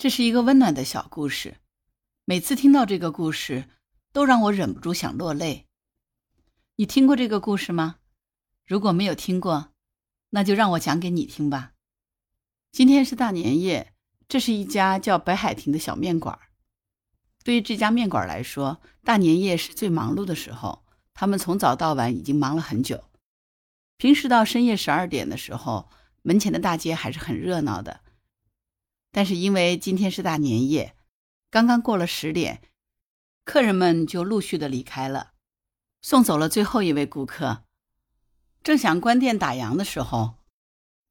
这是一个温暖的小故事，每次听到这个故事，都让我忍不住想落泪。你听过这个故事吗？如果没有听过，那就让我讲给你听吧。今天是大年夜，这是一家叫北海亭的小面馆。对于这家面馆来说，大年夜是最忙碌的时候，他们从早到晚已经忙了很久。平时到深夜十二点的时候，门前的大街还是很热闹的。但是因为今天是大年夜，刚刚过了十点，客人们就陆续的离开了，送走了最后一位顾客。正想关店打烊的时候，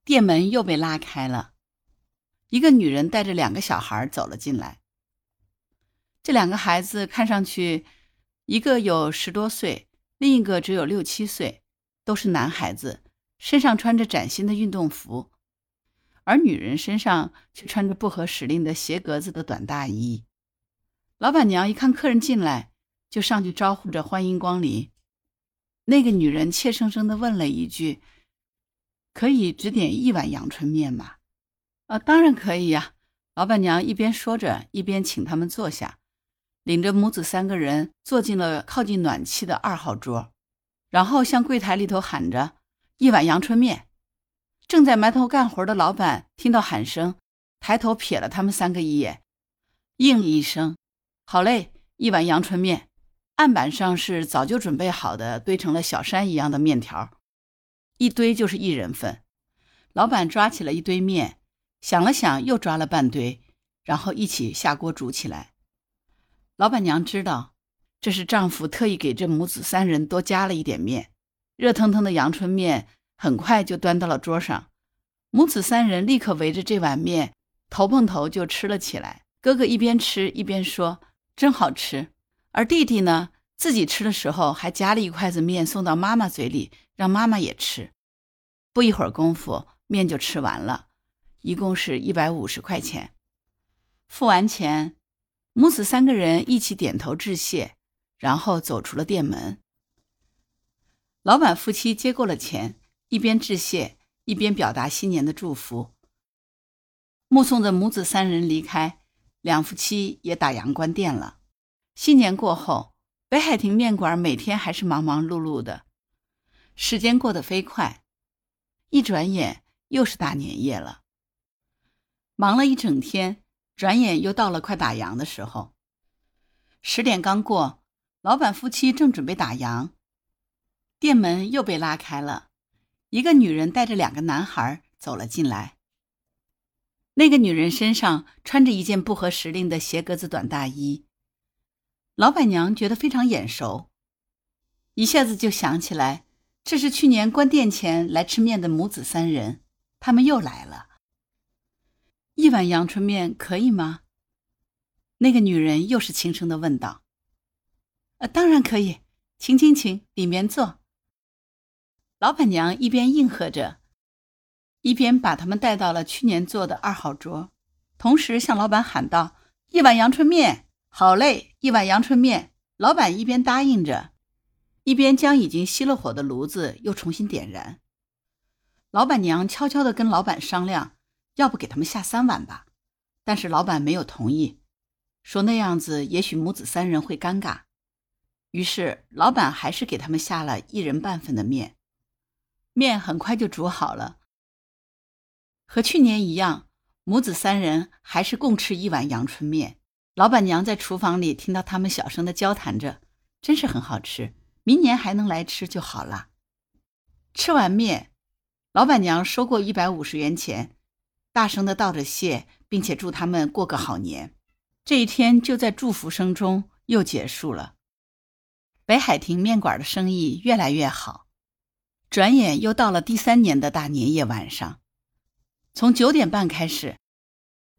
店门又被拉开了，一个女人带着两个小孩走了进来。这两个孩子看上去，一个有十多岁，另一个只有六七岁，都是男孩子，身上穿着崭新的运动服。而女人身上却穿着不合时令的斜格子的短大衣。老板娘一看客人进来，就上去招呼着欢迎光临。那个女人怯生生地问了一句：“可以只点一碗阳春面吗？”“啊，当然可以呀。”老板娘一边说着，一边请他们坐下，领着母子三个人坐进了靠近暖气的二号桌，然后向柜台里头喊着：“一碗阳春面。”正在埋头干活的老板听到喊声，抬头瞥了他们三个一眼，应一声：“好嘞，一碗阳春面。”案板上是早就准备好的，堆成了小山一样的面条，一堆就是一人份。老板抓起了一堆面，想了想，又抓了半堆，然后一起下锅煮起来。老板娘知道这是丈夫特意给这母子三人多加了一点面，热腾腾的阳春面。很快就端到了桌上，母子三人立刻围着这碗面头碰头就吃了起来。哥哥一边吃一边说：“真好吃。”而弟弟呢，自己吃的时候还夹了一筷子面送到妈妈嘴里，让妈妈也吃。不一会儿功夫，面就吃完了，一共是一百五十块钱。付完钱，母子三个人一起点头致谢，然后走出了店门。老板夫妻接过了钱。一边致谢，一边表达新年的祝福。目送着母子三人离开，两夫妻也打烊关店了。新年过后，北海亭面馆每天还是忙忙碌碌的。时间过得飞快，一转眼又是大年夜了。忙了一整天，转眼又到了快打烊的时候。十点刚过，老板夫妻正准备打烊，店门又被拉开了。一个女人带着两个男孩走了进来。那个女人身上穿着一件不合时令的斜格子短大衣。老板娘觉得非常眼熟，一下子就想起来，这是去年关店前来吃面的母子三人，他们又来了。一碗阳春面可以吗？那个女人又是轻声的问道。“呃，当然可以，请请请，里面坐。”老板娘一边应和着，一边把他们带到了去年坐的二号桌，同时向老板喊道：“一碗阳春面，好嘞！一碗阳春面。”老板一边答应着，一边将已经熄了火的炉子又重新点燃。老板娘悄悄地跟老板商量，要不给他们下三碗吧？但是老板没有同意，说那样子也许母子三人会尴尬。于是老板还是给他们下了一人半份的面。面很快就煮好了，和去年一样，母子三人还是共吃一碗阳春面。老板娘在厨房里听到他们小声的交谈着，真是很好吃，明年还能来吃就好了。吃完面，老板娘收过一百五十元钱，大声的道着谢，并且祝他们过个好年。这一天就在祝福声中又结束了。北海亭面馆的生意越来越好。转眼又到了第三年的大年夜晚上，从九点半开始，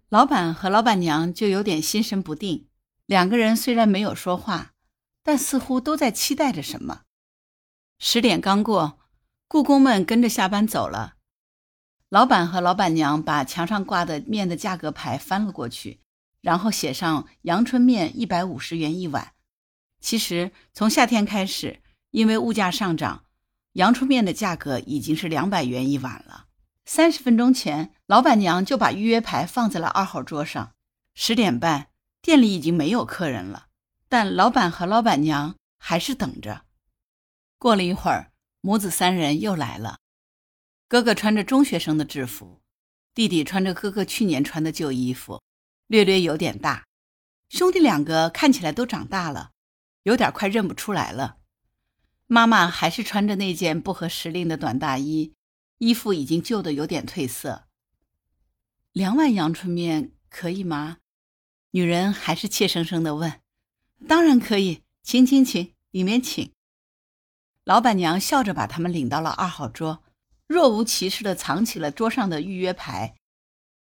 老板和老板娘就有点心神不定。两个人虽然没有说话，但似乎都在期待着什么。十点刚过，故宫们跟着下班走了。老板和老板娘把墙上挂的面的价格牌翻了过去，然后写上“阳春面一百五十元一碗”。其实从夏天开始，因为物价上涨。阳春面的价格已经是两百元一碗了。三十分钟前，老板娘就把预约牌放在了二号桌上，十点半，店里已经没有客人了，但老板和老板娘还是等着。过了一会儿，母子三人又来了。哥哥穿着中学生的制服，弟弟穿着哥哥去年穿的旧衣服，略略有点大。兄弟两个看起来都长大了，有点快认不出来了。妈妈还是穿着那件不合时令的短大衣，衣服已经旧的有点褪色。两碗阳春面可以吗？女人还是怯生生的问。当然可以，请请请，里面请。老板娘笑着把他们领到了二号桌。若无其事地藏起了桌上的预约牌，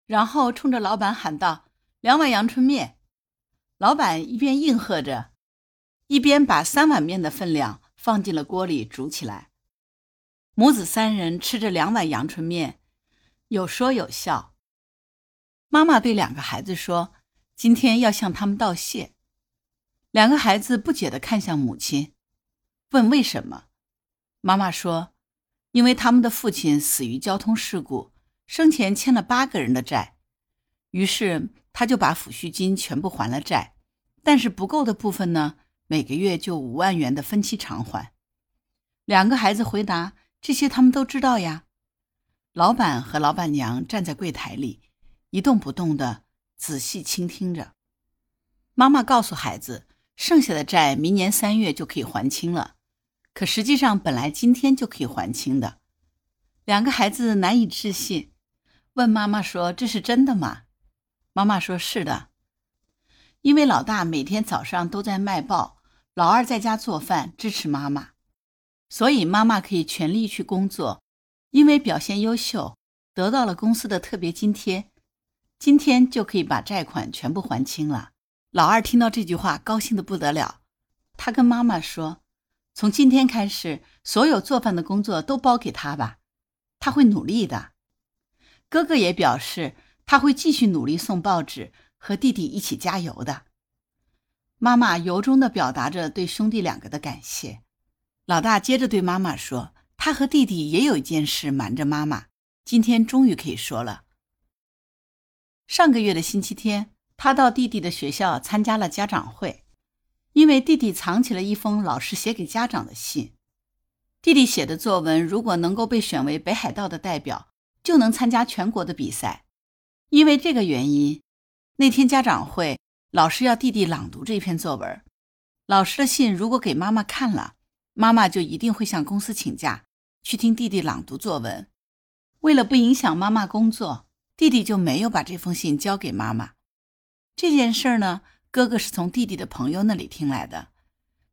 然后冲着老板喊道：“两碗阳春面。”老板一边应和着，一边把三碗面的分量放进了锅里煮起来。母子三人吃着两碗阳春面，有说有笑。妈妈对两个孩子说：“今天要向他们道谢。”两个孩子不解地看向母亲，问：“为什么？”妈妈说。因为他们的父亲死于交通事故，生前欠了八个人的债，于是他就把抚恤金全部还了债，但是不够的部分呢，每个月就五万元的分期偿还。两个孩子回答：“这些他们都知道呀。”老板和老板娘站在柜台里，一动不动的仔细倾听着。妈妈告诉孩子：“剩下的债明年三月就可以还清了。”可实际上，本来今天就可以还清的。两个孩子难以置信，问妈妈说：“这是真的吗？”妈妈说：“是的，因为老大每天早上都在卖报，老二在家做饭支持妈妈，所以妈妈可以全力去工作。因为表现优秀，得到了公司的特别津贴，今天就可以把债款全部还清了。”老二听到这句话，高兴的不得了，他跟妈妈说。从今天开始，所有做饭的工作都包给他吧，他会努力的。哥哥也表示他会继续努力送报纸，和弟弟一起加油的。妈妈由衷的表达着对兄弟两个的感谢。老大接着对妈妈说：“他和弟弟也有一件事瞒着妈妈，今天终于可以说了。上个月的星期天，他到弟弟的学校参加了家长会。”因为弟弟藏起了一封老师写给家长的信，弟弟写的作文如果能够被选为北海道的代表，就能参加全国的比赛。因为这个原因，那天家长会老师要弟弟朗读这篇作文。老师的信如果给妈妈看了，妈妈就一定会向公司请假去听弟弟朗读作文。为了不影响妈妈工作，弟弟就没有把这封信交给妈妈。这件事呢？哥哥是从弟弟的朋友那里听来的，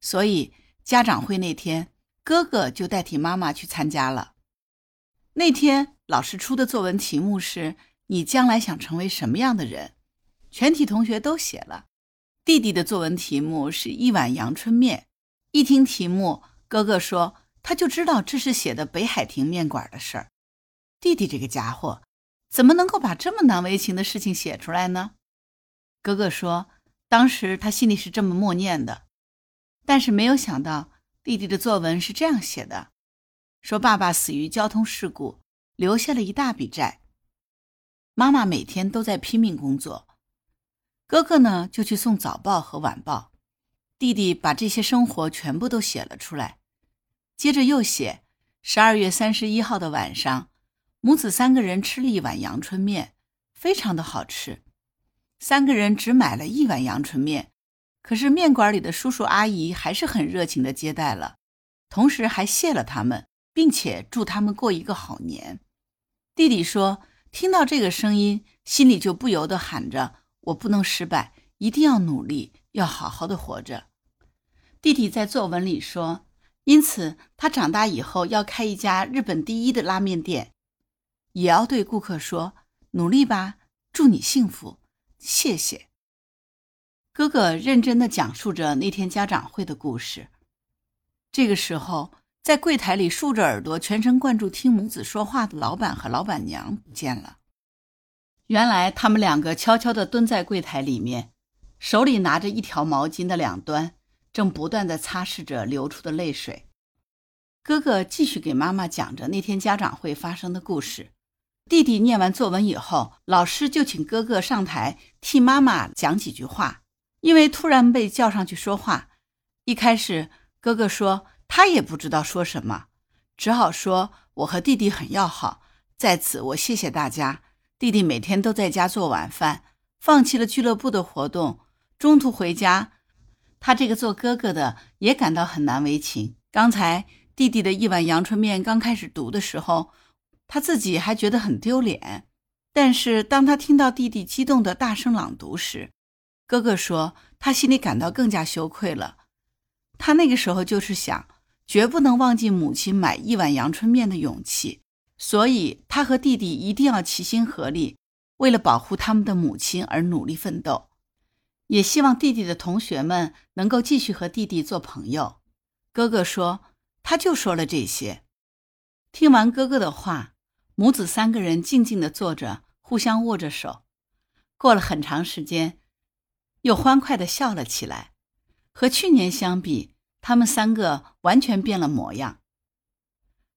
所以家长会那天，哥哥就代替妈妈去参加了。那天老师出的作文题目是“你将来想成为什么样的人”，全体同学都写了。弟弟的作文题目是一碗阳春面。一听题目，哥哥说他就知道这是写的北海亭面馆的事儿。弟弟这个家伙，怎么能够把这么难为情的事情写出来呢？哥哥说。当时他心里是这么默念的，但是没有想到弟弟的作文是这样写的：说爸爸死于交通事故，留下了一大笔债。妈妈每天都在拼命工作，哥哥呢就去送早报和晚报。弟弟把这些生活全部都写了出来，接着又写：十二月三十一号的晚上，母子三个人吃了一碗阳春面，非常的好吃。三个人只买了一碗阳春面，可是面馆里的叔叔阿姨还是很热情的接待了，同时还谢了他们，并且祝他们过一个好年。弟弟说：“听到这个声音，心里就不由得喊着：我不能失败，一定要努力，要好好的活着。”弟弟在作文里说：“因此，他长大以后要开一家日本第一的拉面店，也要对顾客说：努力吧，祝你幸福。”谢谢，哥哥认真的讲述着那天家长会的故事。这个时候，在柜台里竖着耳朵、全神贯注听母子说话的老板和老板娘不见了。原来，他们两个悄悄地蹲在柜台里面，手里拿着一条毛巾的两端，正不断地擦拭着流出的泪水。哥哥继续给妈妈讲着那天家长会发生的故事。弟弟念完作文以后，老师就请哥哥上台替妈妈讲几句话。因为突然被叫上去说话，一开始哥哥说他也不知道说什么，只好说我和弟弟很要好，在此我谢谢大家。弟弟每天都在家做晚饭，放弃了俱乐部的活动，中途回家。他这个做哥哥的也感到很难为情。刚才弟弟的一碗阳春面刚开始读的时候，他自己还觉得很丢脸，但是当他听到弟弟激动的大声朗读时，哥哥说他心里感到更加羞愧了。他那个时候就是想，绝不能忘记母亲买一碗阳春面的勇气，所以他和弟弟一定要齐心合力，为了保护他们的母亲而努力奋斗。也希望弟弟的同学们能够继续和弟弟做朋友。哥哥说，他就说了这些。听完哥哥的话，母子三个人静静地坐着，互相握着手。过了很长时间，又欢快地笑了起来。和去年相比，他们三个完全变了模样。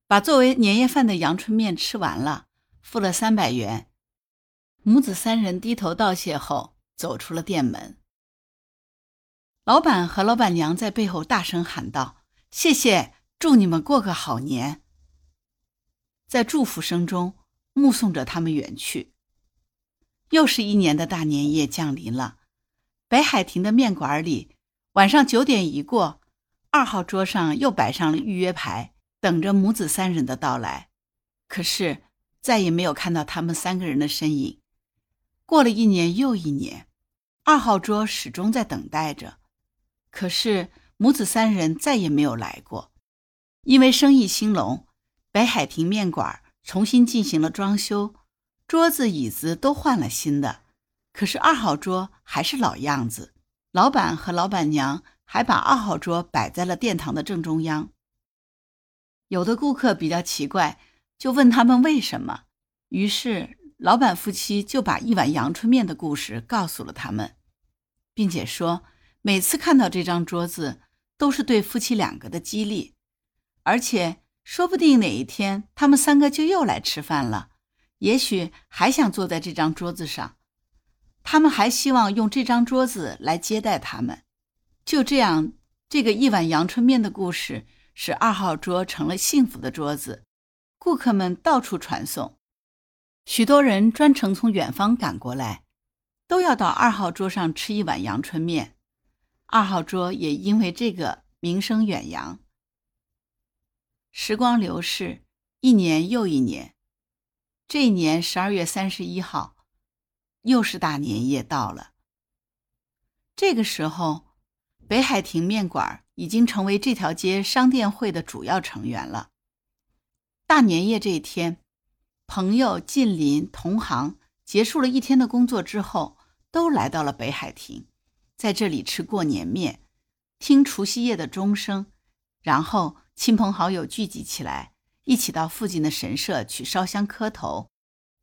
把作为年夜饭的阳春面吃完了，付了三百元。母子三人低头道谢后。走出了店门，老板和老板娘在背后大声喊道：“谢谢，祝你们过个好年。”在祝福声中，目送着他们远去。又是一年的大年夜降临了，北海亭的面馆里，晚上九点一过，二号桌上又摆上了预约牌，等着母子三人的到来。可是再也没有看到他们三个人的身影。过了一年又一年。二号桌始终在等待着，可是母子三人再也没有来过。因为生意兴隆，北海亭面馆重新进行了装修，桌子椅子都换了新的。可是二号桌还是老样子，老板和老板娘还把二号桌摆在了殿堂的正中央。有的顾客比较奇怪，就问他们为什么。于是老板夫妻就把一碗阳春面的故事告诉了他们。并且说，每次看到这张桌子，都是对夫妻两个的激励，而且说不定哪一天他们三个就又来吃饭了，也许还想坐在这张桌子上，他们还希望用这张桌子来接待他们。就这样，这个一碗阳春面的故事使二号桌成了幸福的桌子，顾客们到处传颂，许多人专程从远方赶过来。都要到二号桌上吃一碗阳春面，二号桌也因为这个名声远扬。时光流逝，一年又一年，这一年十二月三十一号，又是大年夜到了。这个时候，北海亭面馆已经成为这条街商店会的主要成员了。大年夜这一天，朋友、近邻、同行结束了一天的工作之后。都来到了北海亭，在这里吃过年面，听除夕夜的钟声，然后亲朋好友聚集起来，一起到附近的神社去烧香磕头，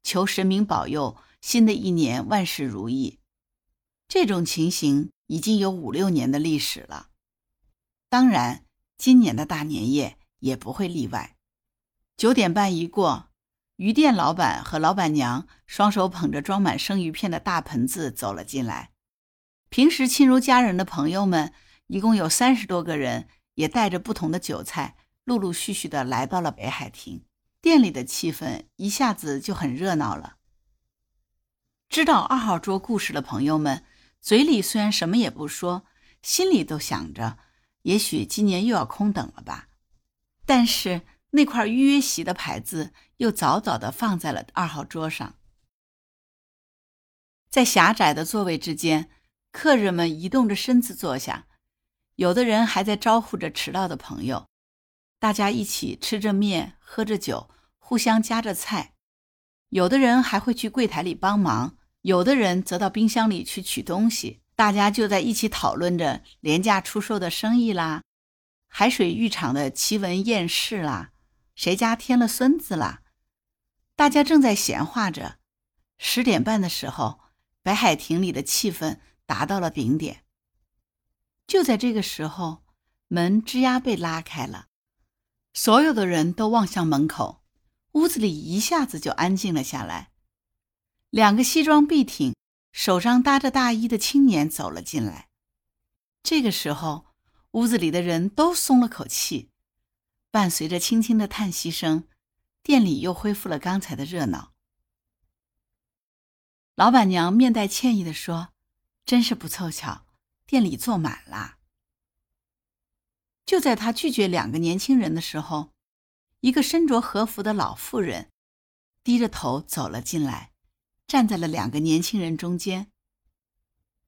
求神明保佑新的一年万事如意。这种情形已经有五六年的历史了，当然，今年的大年夜也不会例外。九点半一过。鱼店老板和老板娘双手捧着装满生鱼片的大盆子走了进来。平时亲如家人的朋友们，一共有三十多个人，也带着不同的酒菜，陆陆续续的来到了北海亭。店里的气氛一下子就很热闹了。知道二号桌故事的朋友们，嘴里虽然什么也不说，心里都想着，也许今年又要空等了吧。但是。那块预约席的牌子又早早地放在了二号桌上，在狭窄的座位之间，客人们移动着身子坐下，有的人还在招呼着迟到的朋友。大家一起吃着面，喝着酒，互相夹着菜。有的人还会去柜台里帮忙，有的人则到冰箱里去取东西。大家就在一起讨论着廉价出售的生意啦，海水浴场的奇闻艳事啦。谁家添了孙子啦？大家正在闲话着。十点半的时候，北海亭里的气氛达到了顶点。就在这个时候，门吱呀被拉开了，所有的人都望向门口。屋子里一下子就安静了下来。两个西装笔挺、手上搭着大衣的青年走了进来。这个时候，屋子里的人都松了口气，伴随着轻轻的叹息声，店里又恢复了刚才的热闹。老板娘面带歉意地说：“真是不凑巧，店里坐满了。”就在她拒绝两个年轻人的时候，一个身着和服的老妇人低着头走了进来，站在了两个年轻人中间。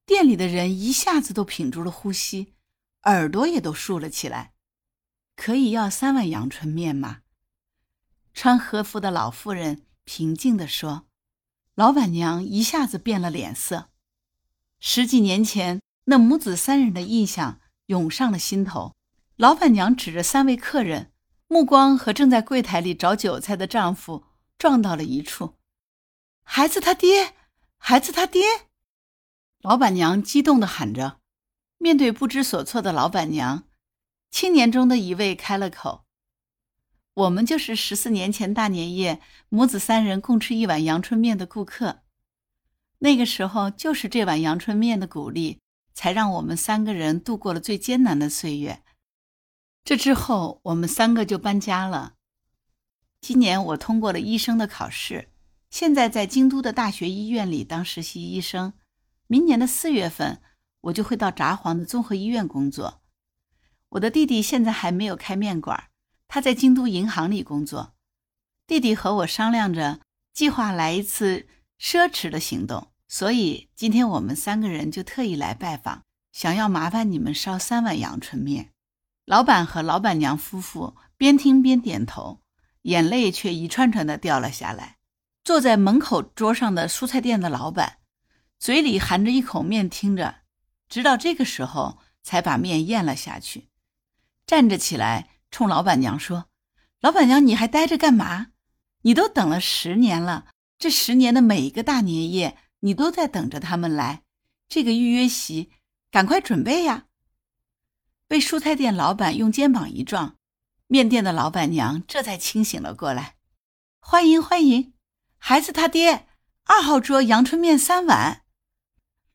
店里的人一下子都屏住了呼吸，耳朵也都竖了起来。可以要三碗阳春面吗？穿和服的老妇人平静地说。老板娘一下子变了脸色，十几年前那母子三人的印象涌上了心头。老板娘指着三位客人，目光和正在柜台里找韭菜的丈夫撞到了一处。孩子他爹，孩子他爹！老板娘激动地喊着。面对不知所措的老板娘，青年中的一位开了口。我们就是十四年前大年夜母子三人共吃一碗阳春面的顾客。那个时候，就是这碗阳春面的鼓励，才让我们三个人度过了最艰难的岁月。这之后，我们三个就搬家了。今年我通过了医生的考试，现在在京都的大学医院里当实习医生。明年的四月份，我就会到札幌的综合医院工作。我的弟弟现在还没有开面馆。他在京都银行里工作，弟弟和我商量着计划来一次奢侈的行动，所以今天我们三个人就特意来拜访，想要麻烦你们烧三碗阳春面。老板和老板娘夫妇边听边点头，眼泪却一串串的掉了下来。坐在门口桌上的蔬菜店的老板，嘴里含着一口面听着，直到这个时候才把面咽了下去，站着起来。冲老板娘说：“老板娘，你还待着干嘛？你都等了十年了，这十年的每一个大年夜，你都在等着他们来。这个预约席，赶快准备呀！”被蔬菜店老板用肩膀一撞，面店的老板娘这才清醒了过来。欢迎欢迎，孩子他爹，二号桌阳春面三碗。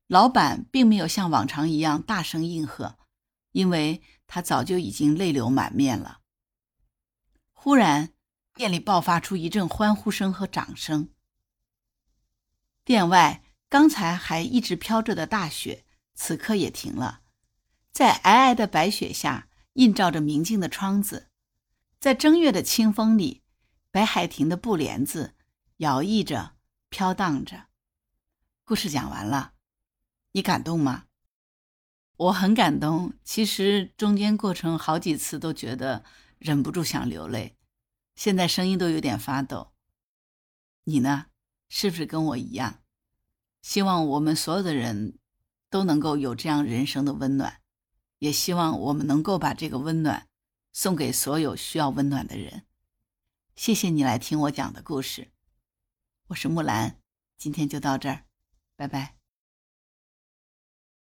老板并没有像往常一样大声应和，因为。他早就已经泪流满面了。忽然，店里爆发出一阵欢呼声和掌声。店外刚才还一直飘着的大雪，此刻也停了。在皑皑的白雪下，映照着明净的窗子。在正月的清风里，北海亭的布帘子摇曳着，飘荡着。故事讲完了，你感动吗？我很感动，其实中间过程好几次都觉得忍不住想流泪，现在声音都有点发抖。你呢？是不是跟我一样？希望我们所有的人都能够有这样人生的温暖，也希望我们能够把这个温暖送给所有需要温暖的人。谢谢你来听我讲的故事，我是木兰，今天就到这儿，拜拜。